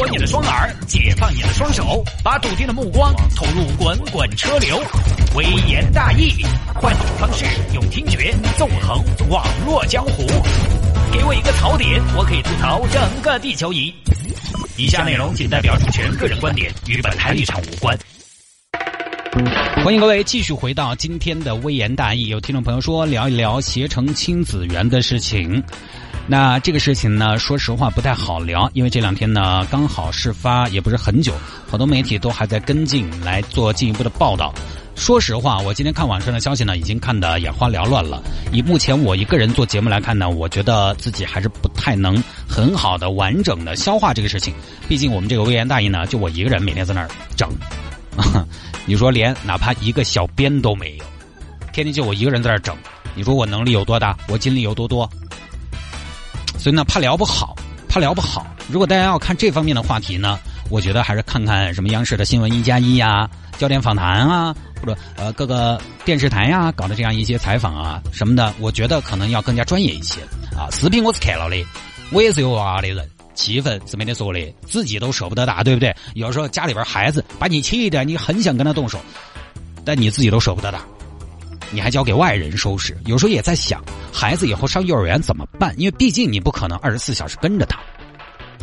活你的双耳，解放你的双手，把笃定的目光投入滚滚车流。微言大义，换种方式，用听觉纵横网络江湖。给我一个槽点，我可以吐槽整个地球仪。以下内容仅代表主持人个人观点，与本台立场无关。欢迎各位继续回到今天的微言大义。有听众朋友说聊一聊携程亲子园的事情。那这个事情呢，说实话不太好聊，因为这两天呢刚好事发也不是很久，好多媒体都还在跟进来做进一步的报道。说实话，我今天看网上的消息呢，已经看得眼花缭乱了。以目前我一个人做节目来看呢，我觉得自己还是不太能很好的完整的消化这个事情。毕竟我们这个微言大义呢，就我一个人每天在那儿整，你说连哪怕一个小编都没有，天天就我一个人在那儿整，你说我能力有多大，我精力有多多？所以呢，怕聊不好，怕聊不好。如果大家要看这方面的话题呢，我觉得还是看看什么央视的新闻一加一呀、焦点访谈啊，或者呃各个电视台呀搞的这样一些采访啊什么的，我觉得可能要更加专业一些啊。视频我是看了的，我也是有娃的人，气氛是没得说的，自己都舍不得打，对不对？有时候家里边孩子把你气的，你很想跟他动手，但你自己都舍不得打。你还交给外人收拾，有时候也在想，孩子以后上幼儿园怎么办？因为毕竟你不可能二十四小时跟着他，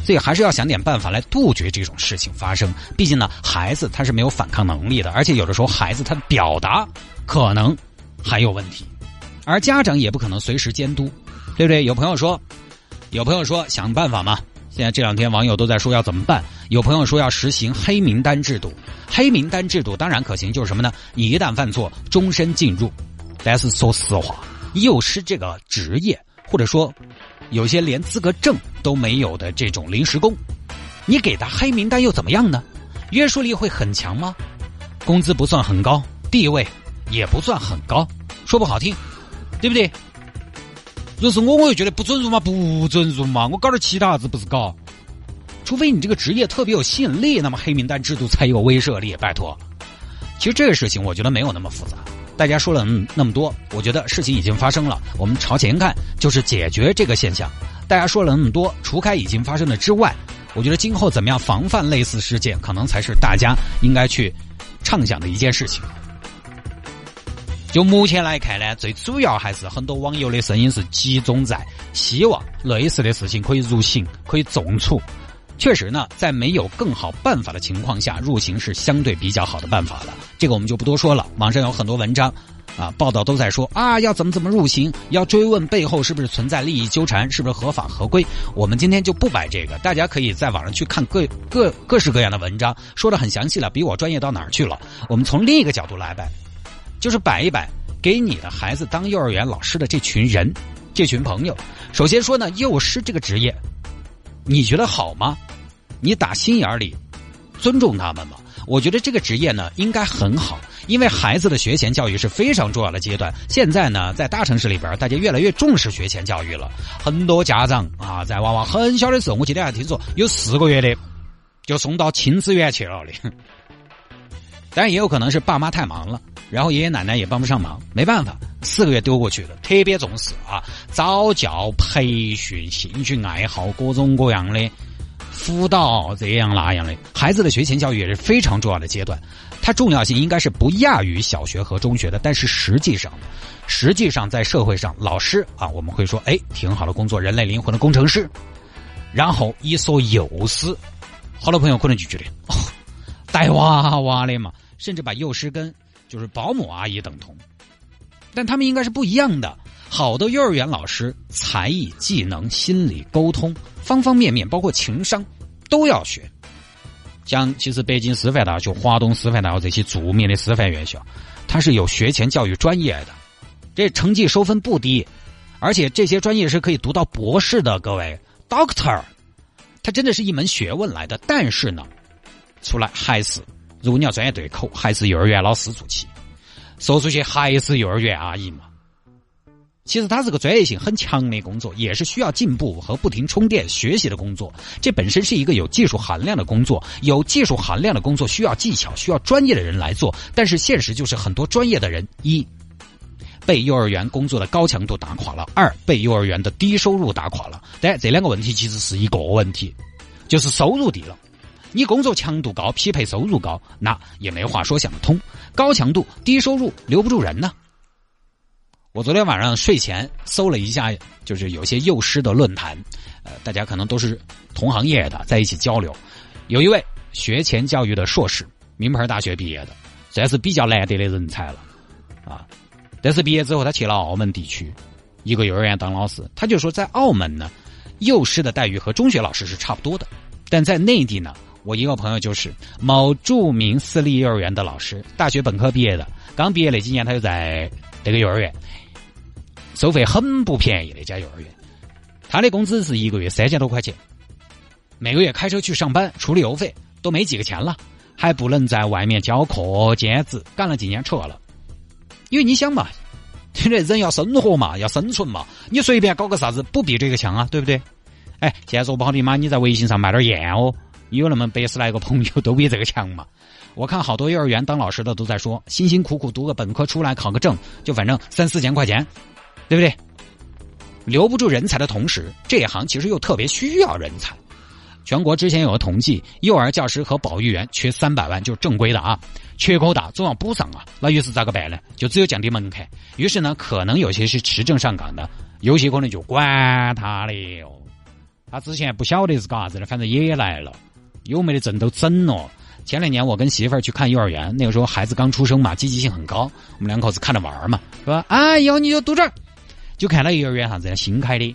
所以还是要想点办法来杜绝这种事情发生。毕竟呢，孩子他是没有反抗能力的，而且有的时候孩子他的表达可能还有问题，而家长也不可能随时监督，对不对？有朋友说，有朋友说想办法嘛。现在这两天网友都在说要怎么办？有朋友说要实行黑名单制度，黑名单制度当然可行，就是什么呢？你一旦犯错，终身禁入。但是说实话，幼师这个职业，或者说有些连资格证都没有的这种临时工，你给他黑名单又怎么样呢？约束力会很强吗？工资不算很高，地位也不算很高，说不好听，对不对？若是我，我就觉得不准入嘛，不准入嘛，我搞点其他子不是搞？除非你这个职业特别有吸引力，那么黑名单制度才有威慑力。拜托，其实这个事情我觉得没有那么复杂。大家说了那么多，我觉得事情已经发生了，我们朝前看，就是解决这个现象。大家说了那么多，除开已经发生的之外，我觉得今后怎么样防范类似事件，可能才是大家应该去畅想的一件事情。就目前来看呢，最主要还是很多网友的声音是集中在希望类似的事情可以入刑，可以重处。确实呢，在没有更好办法的情况下，入刑是相对比较好的办法了。这个我们就不多说了。网上有很多文章啊，报道都在说啊，要怎么怎么入刑，要追问背后是不是存在利益纠缠，是不是合法合规。我们今天就不摆这个，大家可以在网上去看各各各式各样的文章，说的很详细了，比我专业到哪儿去了。我们从另一个角度来摆。就是摆一摆，给你的孩子当幼儿园老师的这群人，这群朋友。首先说呢，幼师这个职业，你觉得好吗？你打心眼里尊重他们吗？我觉得这个职业呢，应该很好，因为孩子的学前教育是非常重要的阶段。现在呢，在大城市里边，大家越来越重视学前教育了。很多家长啊，在娃娃很小的时候，我记得还听说有四个月的就送到亲子园去了的。当然，也有可能是爸妈太忙了。然后爷爷奶奶也帮不上忙，没办法，四个月丢过去了。特别重视啊，早教、培训、兴趣爱好，各种各样的辅导，这样那样的。孩子的学前教育也是非常重要的阶段，它重要性应该是不亚于小学和中学的。但是实际上，实际上在社会上，老师啊，我们会说，哎，挺好的工作，人类灵魂的工程师。然后一说幼师，好多朋友可能就觉得，带娃娃的嘛，甚至把幼师跟就是保姆阿姨等同，但他们应该是不一样的。好的幼儿园老师，才艺、技能、心理、沟通，方方面面，包括情商，都要学。像其实北京师范大学、华东师范大学这些著名的师范院校，它是有学前教育专业的，这成绩收分不低，而且这些专业是可以读到博士的。各位，Doctor，它真的是一门学问来的。但是呢，出来害死。如果你要专业对口，还是幼儿园老师做起，说出去还是幼儿园阿姨嘛。其实它是个专业性很强的工作，也是需要进步和不停充电学习的工作。这本身是一个有技术含量的工作，有技术含量的工作需要技巧，需要专业的人来做。但是现实就是很多专业的人一被幼儿园工作的高强度打垮了，二被幼儿园的低收入打垮了。但这两个问题其实是一个问题，就是收入低了。你工作强度高，匹配收入高，那也没话说，想得通。高强度低收入留不住人呢。我昨天晚上睡前搜了一下，就是有些幼师的论坛，呃，大家可能都是同行业的，在一起交流。有一位学前教育的硕士，名牌大学毕业的，算是比较难得的人才了，啊。但是毕业之后，他去了澳门地区一个幼儿园当老师。他就说，在澳门呢，幼师的待遇和中学老师是差不多的，但在内地呢。我一个朋友就是某著名私立幼儿园的老师，大学本科毕业的，刚毕业那几年他就在这个幼儿园，收费很不便宜那家幼儿园，他的工资是一个月三千多块钱，每个月开车去上班，处理油费都没几个钱了，还不能在外面教课兼职，干了几年撤了，因为你想嘛，现在？人要生活嘛，要生存嘛，你随便搞个啥子不比这个强啊，对不对？哎，现在说不好听嘛，你在微信上卖点烟哦。有那么百十来个朋友都比这个强嘛？我看好多幼儿园当老师的都在说，辛辛苦苦读个本科出来考个证，就反正三四千块钱，对不对？留不住人才的同时，这一行其实又特别需要人才。全国之前有个统计，幼儿教师和保育员缺三百万，就是正规的啊，缺口大，总要补上啊。那于是咋个办呢？就只有降低门槛。于是呢，可能有些是持证上岗的，有些可能就管他的哟。他之前不晓得是干啥子的，反正也来了。优美的证都整了。前两年我跟媳妇儿去看幼儿园，那个时候孩子刚出生嘛，积极性很高。我们两口子看着玩嘛，是吧？啊，以后你就读这儿，就看到幼儿园啥子新开的。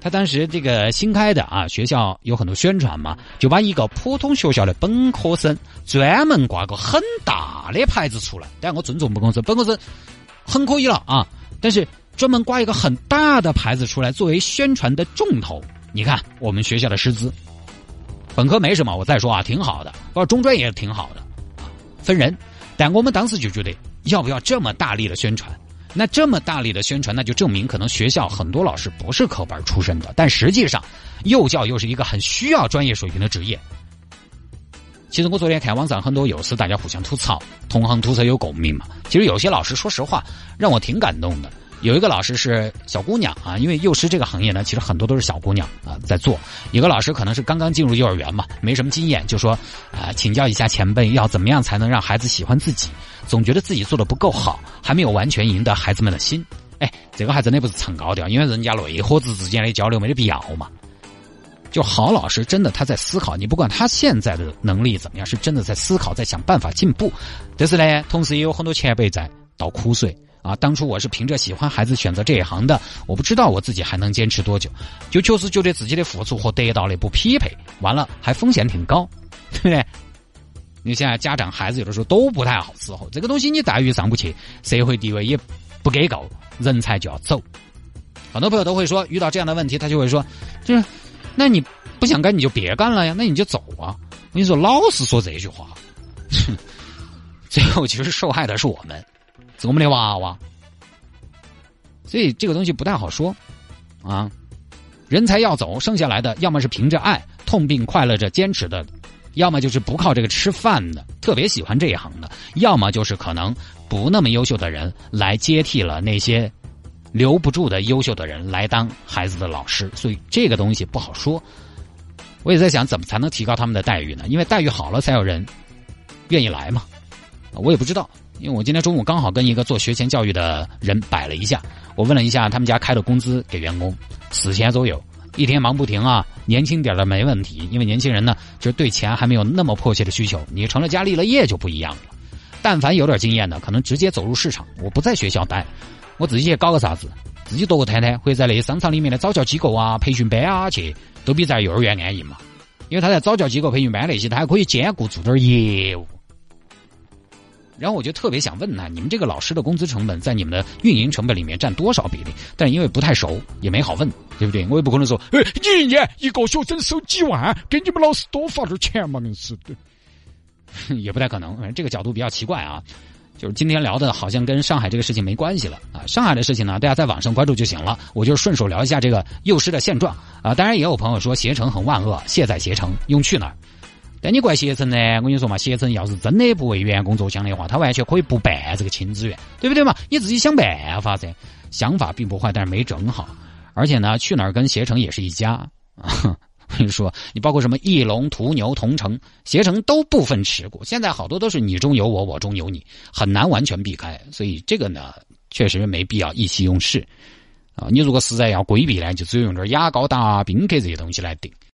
他当时这个新开的啊，学校有很多宣传嘛，就把一个普通学校的本科生专门挂个很大的牌子出来。但我尊重本科生，本科生很可以了啊。但是专门挂一个很大的牌子出来作为宣传的重头。你看我们学校的师资。本科没什么，我再说啊，挺好的。包括中专也挺好的，分人。但我们当时就觉得，要不要这么大力的宣传？那这么大力的宣传，那就证明可能学校很多老师不是科班出身的。但实际上，幼教又是一个很需要专业水平的职业。其实我昨天看网上很多幼师，大家互相吐槽，同行吐槽有共鸣嘛。其实有些老师，说实话，让我挺感动的。有一个老师是小姑娘啊，因为幼师这个行业呢，其实很多都是小姑娘啊在做。有个老师可能是刚刚进入幼儿园嘛，没什么经验，就说啊，请教一下前辈，要怎么样才能让孩子喜欢自己？总觉得自己做的不够好，还没有完全赢得孩子们的心。哎，这个还真的不是唱高调，因为人家内伙子之间的交流没得必要嘛。就好老师真的他在思考，你不管他现在的能力怎么样，是真的在思考，在想办法进步。但是呢，同时也有很多前辈在倒苦水。啊，当初我是凭着喜欢孩子选择这一行的，我不知道我自己还能坚持多久，就确实觉得自己的付出和得到的不匹配，完了还风险挺高，对不对？你现在家长孩子有的时候都不太好伺候，这个东西你待遇上不去，社会地位也不给够，人才就要走。很多朋友都会说，遇到这样的问题，他就会说，就是，那你不想干你就别干了呀，那你就走啊。你说，老是说这句话，最后其实受害的是我们。是我们的娃娃，所以这个东西不太好说，啊，人才要走，剩下来的要么是凭着爱痛并快乐着坚持的，要么就是不靠这个吃饭的，特别喜欢这一行的，要么就是可能不那么优秀的人来接替了那些留不住的优秀的人来当孩子的老师，所以这个东西不好说。我也在想，怎么才能提高他们的待遇呢？因为待遇好了，才有人愿意来嘛。我也不知道。因为我今天中午刚好跟一个做学前教育的人摆了一下，我问了一下他们家开的工资给员工四千左右，一天忙不停啊，年轻点的没问题，因为年轻人呢就是对钱还没有那么迫切的需求，你成了家立了业就不一样了。但凡有点经验的，可能直接走入市场，我不在学校待，我自己去搞个啥子，自己多个摊摊，或者在那些商场里面的早教机构啊、培训班啊去，都比在幼儿园安逸嘛。因为他在早教机构、培训班那些，他还可以兼顾做点业务。然后我就特别想问他，你们这个老师的工资成本在你们的运营成本里面占多少比例？但因为不太熟，也没好问，对不对？我也不可能说，哎，一年一个学生收几万，给你们老师多发点钱嘛？那是对，也不太可能。这个角度比较奇怪啊。就是今天聊的，好像跟上海这个事情没关系了啊。上海的事情呢，大家在网上关注就行了。我就顺手聊一下这个幼师的现状啊。当然也有朋友说携程很万恶，卸载携程用去哪儿？但你怪携程呢？我跟你说嘛，携程要是真的不为员工着想的话，他完全可以不办这个亲子园，对不对嘛？你自己想办法噻。想法并不坏，但是没整好。而且呢，去哪儿跟携程也是一家，我跟你说，你包括什么翼龙、途牛、同城、携程都部分持股，现在好多都是你中有我，我中有你，很难完全避开。所以这个呢，确实没必要意气用事啊。你如果实在要规避呢，就只有用点雅高达、宾客这些东西来顶。